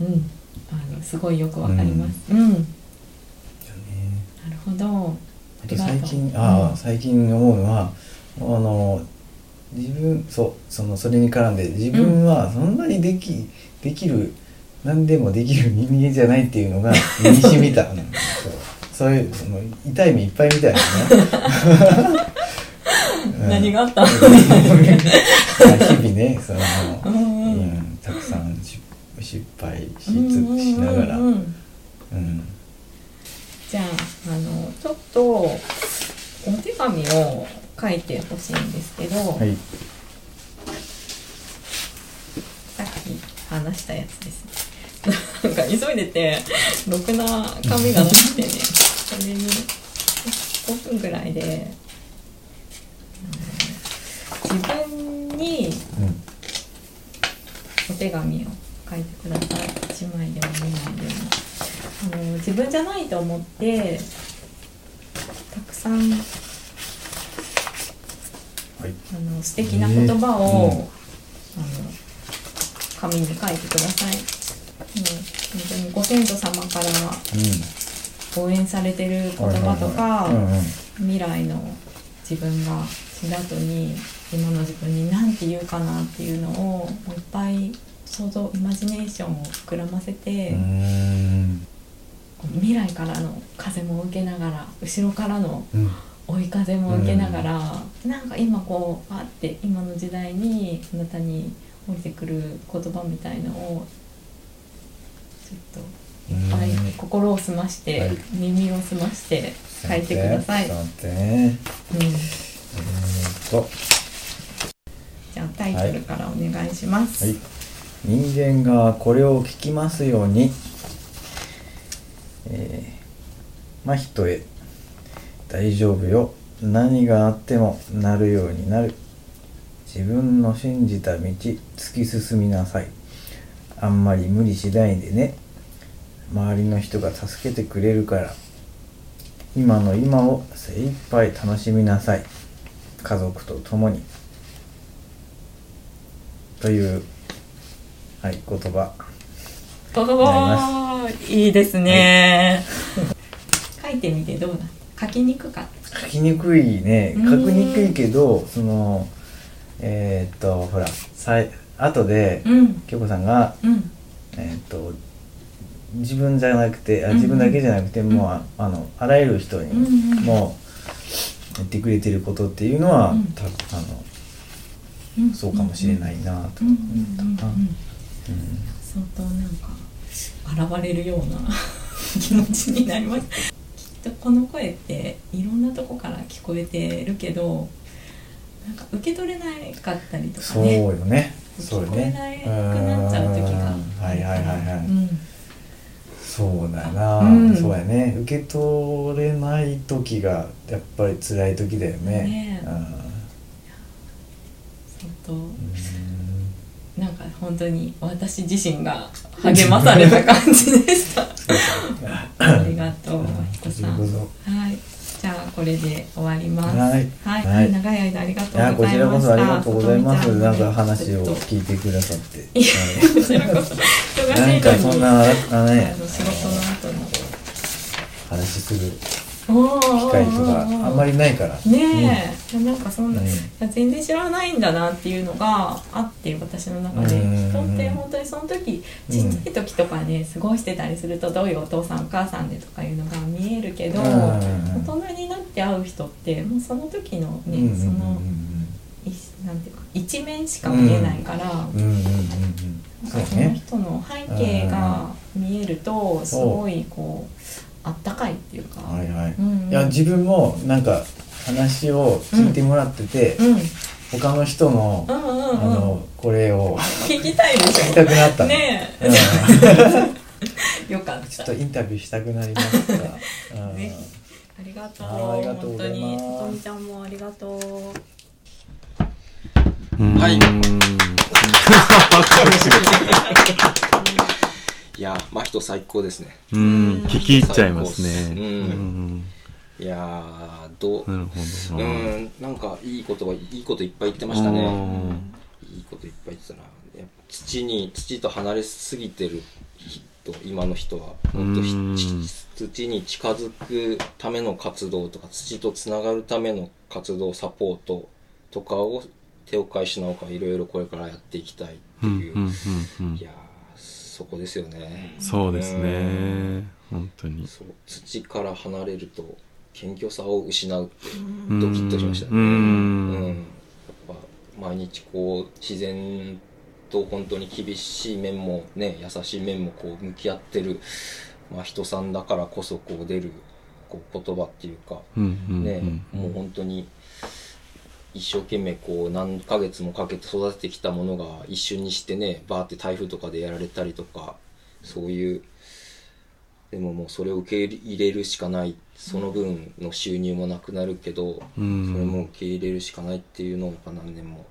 うん。あのすごいよくわかります。うん、なるほど。あと最近あ最近思うのはあの自分そうそのそれに絡んで自分はそんなにできできる何でもできる人間じゃないっていうのが身に染みた、う んそう。そういうその痛い目いっぱいみたいなね。うん。何があったの？日々ねその、うん。うんうん、たくさん失失敗しつうんうんしながら、うんうん。うん。じゃああのちょっとお手紙を書いてほしいんですけど、はい。さっき話したやつですね。なんか急いでてろくな紙がなくてね。それに5分ぐらいで、うん自分にうんお手手紙を書いてください。1枚でも2枚でも。あの自分じゃないと思ってたくさんはいあの素敵な言葉を、ねうん。あの紙に書いてください。もう本当にご先祖様から応援されてる言葉とか、未来の自分が死んだ後に今の自分に何て言うかなっていうのをいっぱい想像イマジネーションを膨らませて、未来からの風も受けながら後ろからのうん追い風も受けながら、なんか今こうあって今の時代にあなたに降りてくる言葉みたいのをちょっといっぱい心を澄まして、はい。耳を澄まして書いてください。ちょっと待ってね。うん、えーっとじゃあタイトルからお願いします。はい、人間がこれを聞きますように、えー、真人へ大丈夫よ。何があってもなるようになる。自分の信じた道突き進みなさい。あんまり無理しないでね。周りの人が助けてくれるから。今の今を精一杯楽しみなさい。家族と共に。というはい言葉。おーいいですね、書いてみてどうだ書きにくかった。書きにくいね。うん。書きにくいけどそのえーっとほらさい後でうん。京子さんがうん。えーっと自分じゃなくてあうん自分だけじゃなくて、もうああのあらゆる人にうんうん。もう言ってくれてることっていうのは、うん。たあうん。のそうかもしれないなと。うんうん思ったな、うん。うん。相当なんか現れるような 気持ちになりますきっとこの声っていろんなとこから聞こえてるけどなんか受け取れなかったりとかそうねよね。そうよ聞こえねなくなっちゃう時がうん。はいはいはいはい、うん。そうだな、うん。そうやね。受け取れない時がやっぱり辛い時だよね。ね。えうん。相当。うん。なんか本当に私自身が励まされた感じでした。ありがとうさん。はい。じゃあこれで終わります。はい。はい、はい。長い間ありがとういやこちらこそありがとうございます。なんか話を聞いてくださって。こちらこそ忙しいのに。なんかそんなあの仕事の後に話する機機会とかあんまりないから。ねえ、なんかそんな、全然知らないんだなっていうのがあって私の中で、うん。人って本当にその時ちっちゃい時とかね過ごしてたりするとどういうお父さんお母さんでとかいうのが見えるけど、うん。大人になって会う人ってもうその時のね、うんうんそのいなんていうか一面しか見えないから、うんうんうんうん。うんそのね人の背景が見えるとすごいこうあったかいっていうか。はいはい。うんうん。いや自分もなんか話を聞いてもらってて、うん。他の人の、うんうんうん。あのこれを 聞きたいでしょ。聞きたくなった。のねえ、うん。よかった。ちょっとインタビューしたくなりました、うん。ぜありがとう。ありがとうございます。本当に。さとみちゃんもありがとう。はい。う んいやー真人最高ですね。うん聞き入っちゃいますね。うんうん。いやーどうなるほうどんなんかいい言葉いいこといっぱい言ってましたね。うん。いいこといっぱい言ってたな。土に土と離れすぎてる人今の人は。もっと土に近づくための活動とか土とつながるための活動サポートとかを手を変え品を変えいろいろこれからやっていきたいっていう、いやーそこですよね。そうですね。本当に。土から離れると謙虚さを失うってうん。ドキッとしましたね。うん。うん。やっぱ毎日こう自然と本当に厳しい面もね優しい面もこう向き合ってる、まあ、人さんだからこそこう出るこう言葉っていうかね、うんもう本当に一生懸命こう何ヶ月もかけて育ててきたものが一瞬にしてねバーって台風とかでやられたりとかそういうでももうそれを受け入れるしかない。その分の収入もなくなるけど、うん。それも受け入れるしかないっていうのをやっぱ何年も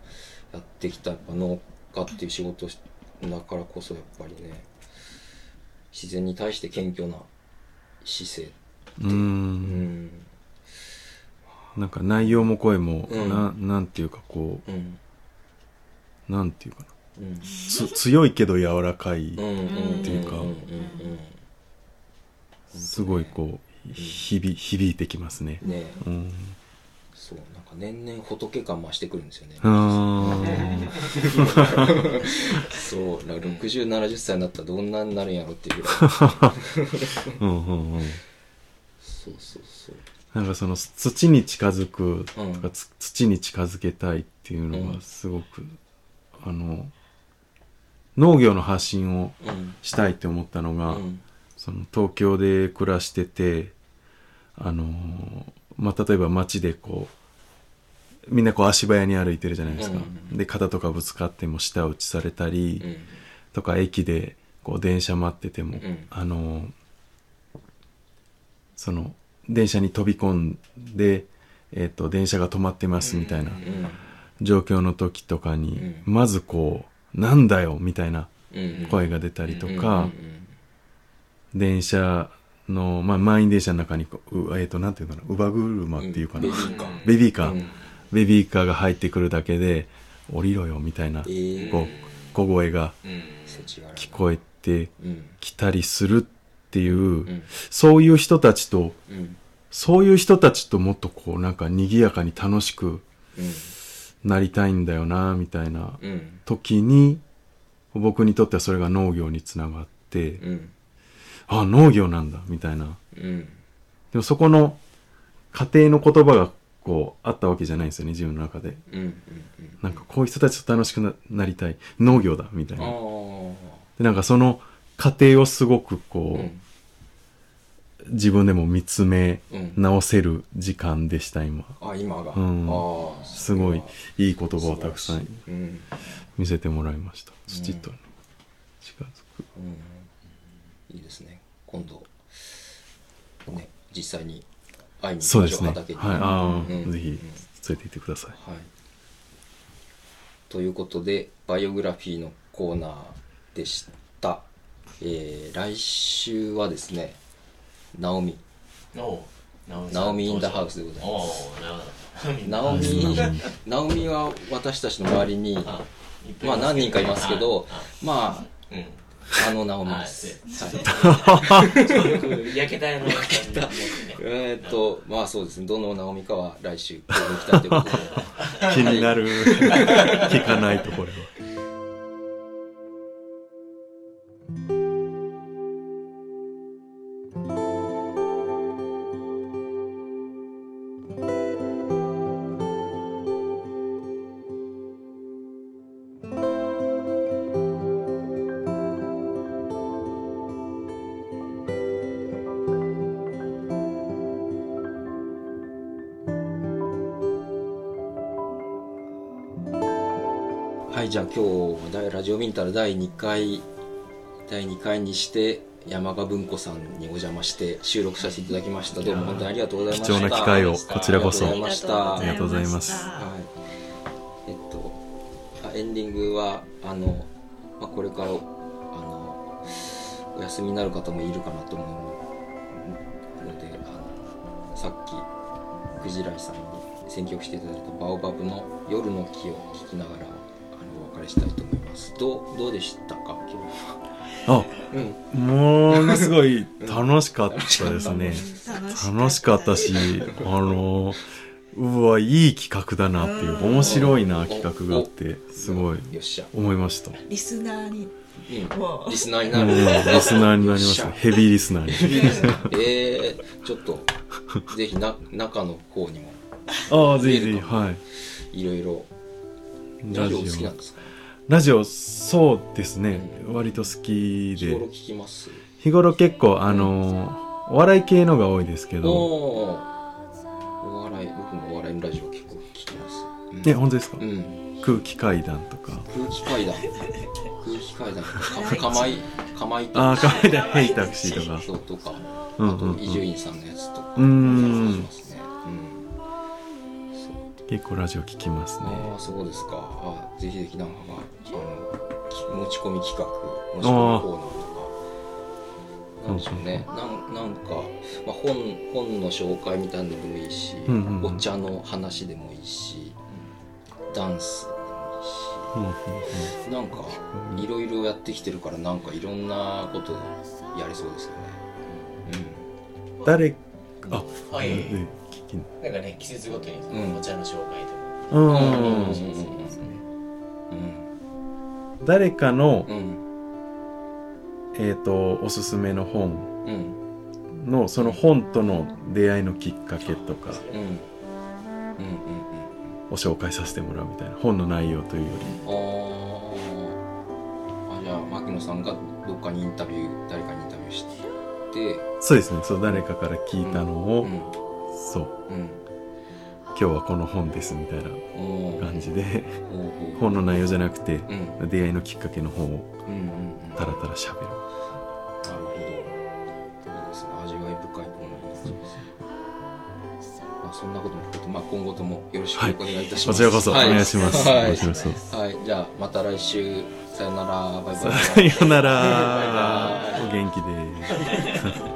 やってきたやっぱ農家っていう仕事だからこそやっぱりね自然に対して謙虚な姿勢う。うん。んなんか内容も声も、うん。ななんていうかこうん。うなんていうかな。うん。つ強いけど柔らかい、うんうんっていうかんんんすごいこう響響いてきますね。ね。うん、そうなんか年々仏感増してくるんですよね。あ そうなんか6070歳になったらどんなになるんやろっていう。ぐらいーうんうんうん。そうそうそうなんかその土に近づくとうん。か、つ土に近づけたいっていうのうんがすごく、あの農業の発信をうん。したいって思ったのが、うん。その東京で暮らしててあのまあ例えば街でこうみんなこう足早に歩いてるじゃないですか、うん。で肩とかぶつかっても舌打ちされたり、うん。とか駅でこう電車待ってても、うん。あのその電車に飛び込んで、えっと電車が止まってますみたいなうん状況の時とかに、うまずこう「なんだよ」みたいなうん声が出たりとか、電車の、まあ、満員電車の中にこう、うえっ、と、なんていうのかな、乳母車っていうかな、ベビーカー。ベビーカー、うん。ベビーカーが入ってくるだけで、降りろよみたいな、えー。こう、小声が聞こえてうん。きたりするっていう、うん。そういう人たちと、うん。そういう人たちともっとこう、なんか賑やかに楽しくうん。なりたいんだよな、みたいなうん。時に、僕にとってはそれが農業につながって、うん。あ、農業なんだ、みたいな。うん。でもそこの家庭の言葉がこうあったわけじゃないんですよね、自分の中で。うんうんなんかこういう人たちと楽しくななりたい。農業だ、みたいな。で、なんかその過程をすごくこう、うん自分でも見つめうん。直せる時間でした、今。あ今が。うん。ああすごいい。い言葉をたくさんうん。見せてもらいました。土と近づく。いいですね。今度ね実際に会いに行きましね。はい。畑に。ああ、うん。ぜひ連れて行ってください。はい。ということでバイオグラフィーのコーナーでした、えー来週はですねナオミ。おうナオミインダハウスでございます。おうなるほどナオミ。ナオミは私たちの周りにあまあ何人かいますけどあまあうん。あのナオミです、焼けたやろ。焼けた。えーっとまあそうですね。どのナオミかは来週ここに来たということで。気になる。聞かないとこれは。じゃあ今日はラジオミンタル第2回第2回にして山賀文庫さんにお邪魔して収録させていただきました。どうも本当にありがとうございました。貴重な機会をこちらこそ。ありがとうございました。ありがとうございます。はい。えっとあエンディングはあの、まあ、これからあのお休みになる方もいるかなと思うのであのさっきくじらいさんに選曲していただいたバオバブの「夜の木」を聴きながらあのお別れしたいと思います。どうどうでしたか？今日はあ、うん。ものすごい楽しかったですね。楽楽しかったし、あの、うわ、いい企画だなっていう、面白いな企画があって、すごいよっしゃ、思いました。リスナーに。うん、リスナーになる。リスナーになりました。ヘビーリスナーに。えー、ちょっとぜひな中の方にも。ああ、ぜひぜひ、はい。いろいろララジジオ好きなオん。ですか？ラジオ、そうですね。割と好きで。日頃。聞きます？日頃結構、あの、お笑い系のが多いですけおど、おお笑い僕もお笑いのラジオ結構聞きます、うん。ね、本当ですか？うん。空気階段とか。空気階段。空気階段とか。かまいかまいああ、階段、ヘイタクシーとか。そうとか。伊集院さんのやつとか。うーん結構ラジオ聞きますね。ああそうですか。あぜひぜひなんかあの持ち込み企画持ち込みコー。ナーとかなんでしょうね。なんなんか、まあ、本本の紹介みたいなのでもいいし、うんうんうん。お茶の話でもいいしダンスでもいいし、うんうんなんかいろいろやってきてるからなんかいろんなことやれそうですよね。誰あはい。で聞きなんかね季節ごとにうん。お茶の紹介とか。うん。うん。うん。うん。うん。そうそうそう誰かのうん。うん。えっとおすすめの本うん。のその本との出会いのきっかけとかうん。うん。うん。を紹介させてもらうみたいな本の内容というよりうん。あじゃあ牧野さん。がどっかにインタビュー誰かにインタビューしてそうですねそう誰かから聞いたのを、うんそう。うん。今日はこの本ですみたいな感じで。本の内容じゃなくてうん。出会いのきっかけの本をうんうんうん。たらたら喋る。なるほど。いいですね。味わい深い本になりそうですね。まあそんなことも含めてまあ今後ともよろしくお願いいたします、こちらこそおはい。願いします、はい。はい、じゃあまた来週。さよなら。バイバイ。さよなら。バイバイ。お元気で